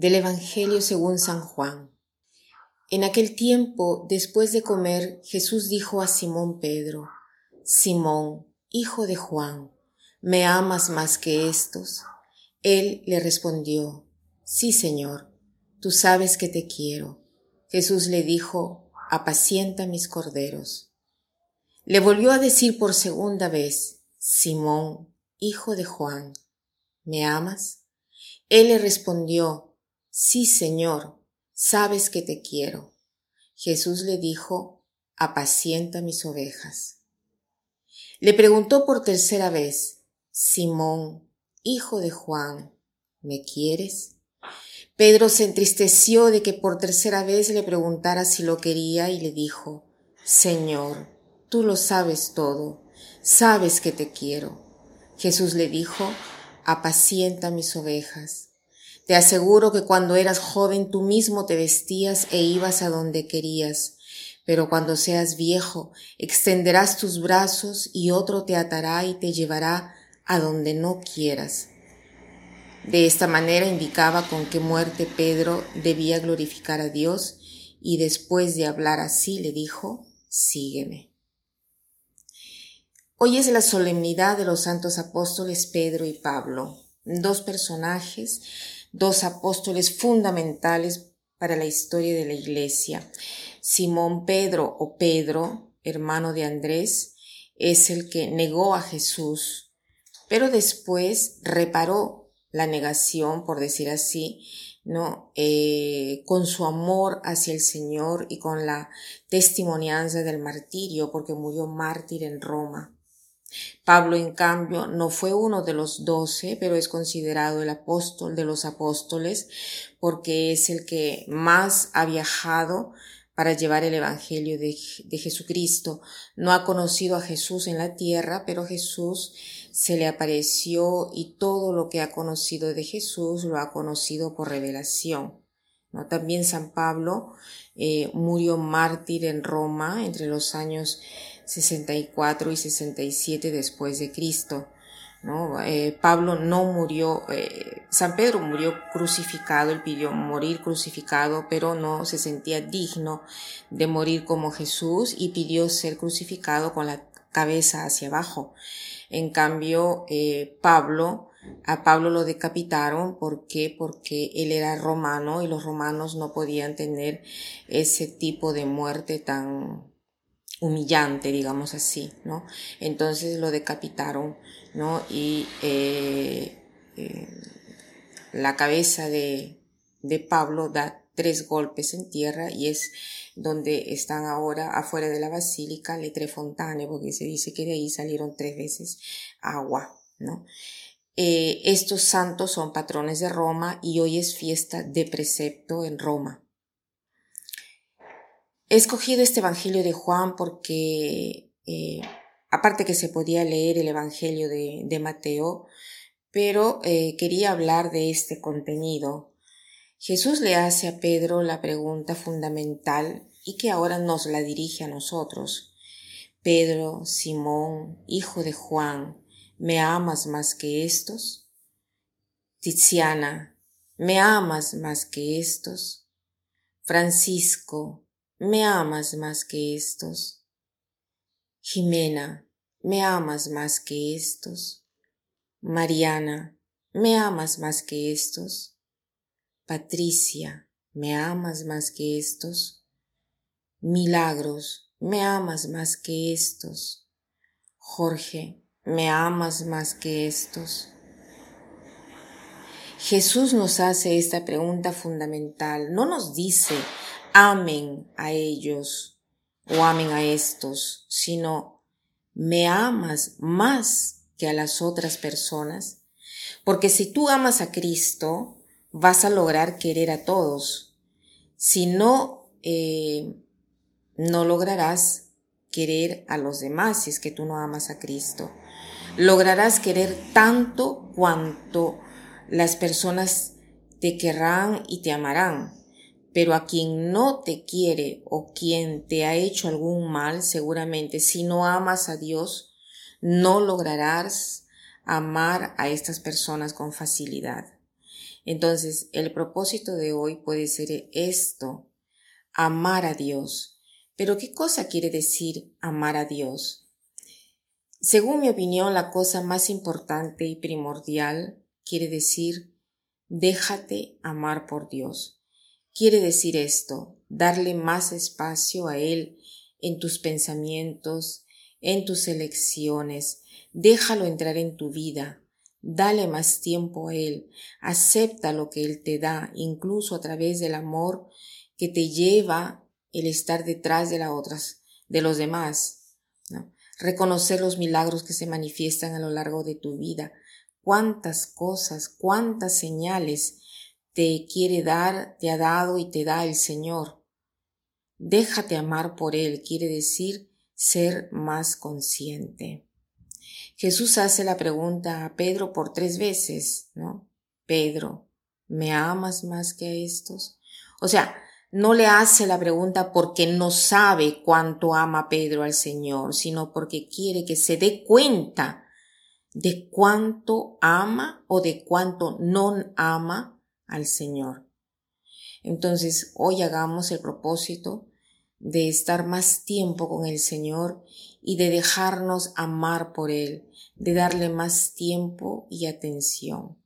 Del Evangelio según San Juan. En aquel tiempo, después de comer, Jesús dijo a Simón Pedro, Simón, hijo de Juan, ¿me amas más que estos? Él le respondió, Sí, Señor, tú sabes que te quiero. Jesús le dijo, Apacienta mis corderos. Le volvió a decir por segunda vez, Simón, hijo de Juan, ¿me amas? Él le respondió, Sí, Señor, sabes que te quiero. Jesús le dijo, apacienta mis ovejas. Le preguntó por tercera vez, Simón, hijo de Juan, ¿me quieres? Pedro se entristeció de que por tercera vez le preguntara si lo quería y le dijo, Señor, tú lo sabes todo, sabes que te quiero. Jesús le dijo, apacienta mis ovejas. Te aseguro que cuando eras joven tú mismo te vestías e ibas a donde querías, pero cuando seas viejo extenderás tus brazos y otro te atará y te llevará a donde no quieras. De esta manera indicaba con qué muerte Pedro debía glorificar a Dios y después de hablar así le dijo, sígueme. Hoy es la solemnidad de los santos apóstoles Pedro y Pablo, dos personajes dos apóstoles fundamentales para la historia de la Iglesia. Simón Pedro o Pedro, hermano de Andrés, es el que negó a Jesús, pero después reparó la negación, por decir así, ¿no? Eh, con su amor hacia el Señor y con la testimonianza del martirio, porque murió mártir en Roma. Pablo, en cambio, no fue uno de los doce, pero es considerado el apóstol de los apóstoles porque es el que más ha viajado para llevar el Evangelio de, Jesucristo. No ha conocido a Jesús en la tierra, pero Jesús se le apareció y todo lo que ha conocido de Jesús lo ha conocido por revelación. También San Pablo eh, murió mártir en Roma entre los años 64 y 67 después de Cristo. Eh, Pablo no murió, eh, San Pedro murió crucificado, él pidió morir crucificado, pero no se sentía digno de morir como Jesús y pidió ser crucificado con la cabeza hacia abajo. En cambio, Pablo, a Pablo lo decapitaron, ¿por qué? Porque él era romano y los romanos no podían tener ese tipo de muerte tan, humillante, digamos así, ¿no? Entonces lo decapitaron, ¿no? Y eh, eh, la cabeza de, de Pablo da tres golpes en tierra y es donde están ahora afuera de la basílica le tres porque se dice que de ahí salieron tres veces agua, ¿no? Eh, estos santos son patrones de Roma y hoy es fiesta de precepto en Roma. He escogido este Evangelio de Juan porque, eh, aparte que se podía leer el Evangelio de, Mateo, pero eh, quería hablar de este contenido. Jesús le hace a Pedro la pregunta fundamental y que ahora nos la dirige a nosotros. Pedro, Simón, hijo de Juan, ¿me amas más que estos? Tiziana, ¿me amas más que estos? Francisco, ¿Me amas más que estos? Jimena, ¿me amas más que estos? Mariana, ¿me amas más que estos? Patricia, ¿me amas más que estos? Milagros, ¿me amas más que estos? Jorge, ¿me amas más que estos? Jesús nos hace esta pregunta fundamental. No nos dice, amen a ellos o amen a estos, sino me amas más que a las otras personas. Porque si tú amas a Cristo, vas a lograr querer a todos. Si no, eh, no lograrás querer a los demás si es que tú no amas a Cristo. Lograrás querer tanto cuanto las personas te querrán y te amarán. Pero a quien no te quiere o quien te ha hecho algún mal, seguramente si no amas a Dios, no lograrás amar a estas personas con facilidad. Entonces, el propósito de hoy puede ser esto, amar a Dios. Pero ¿qué cosa quiere decir amar a Dios? Según mi opinión, la cosa más importante y primordial quiere decir déjate amar por Dios. Quiere decir esto, darle más espacio a Él en tus pensamientos, en tus elecciones, déjalo entrar en tu vida, dale más tiempo a Él, acepta lo que Él te da, incluso a través del amor que te lleva el estar detrás de las otras, de los demás, reconocer los milagros que se manifiestan a lo largo de tu vida, cuántas cosas, cuántas señales te quiere dar, te ha dado y te da el Señor. Déjate amar por Él, quiere decir ser más consciente. Jesús hace la pregunta a Pedro por tres veces, ¿no? Pedro, ¿me amas más que a estos? O sea, no le hace la pregunta porque no sabe cuánto ama Pedro al Señor, sino porque quiere que se dé cuenta de cuánto ama o de cuánto no ama al Señor. Entonces, hoy hagamos el propósito de estar más tiempo con el Señor y de dejarnos amar por Él, de darle más tiempo y atención.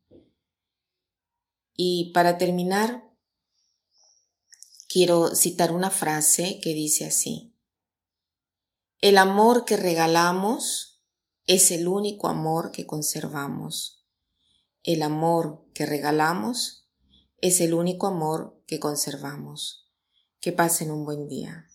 Y para terminar, quiero citar una frase que dice así. El amor que regalamos es el único amor que conservamos. El amor que regalamos es el único amor que conservamos. Que pasen un buen día.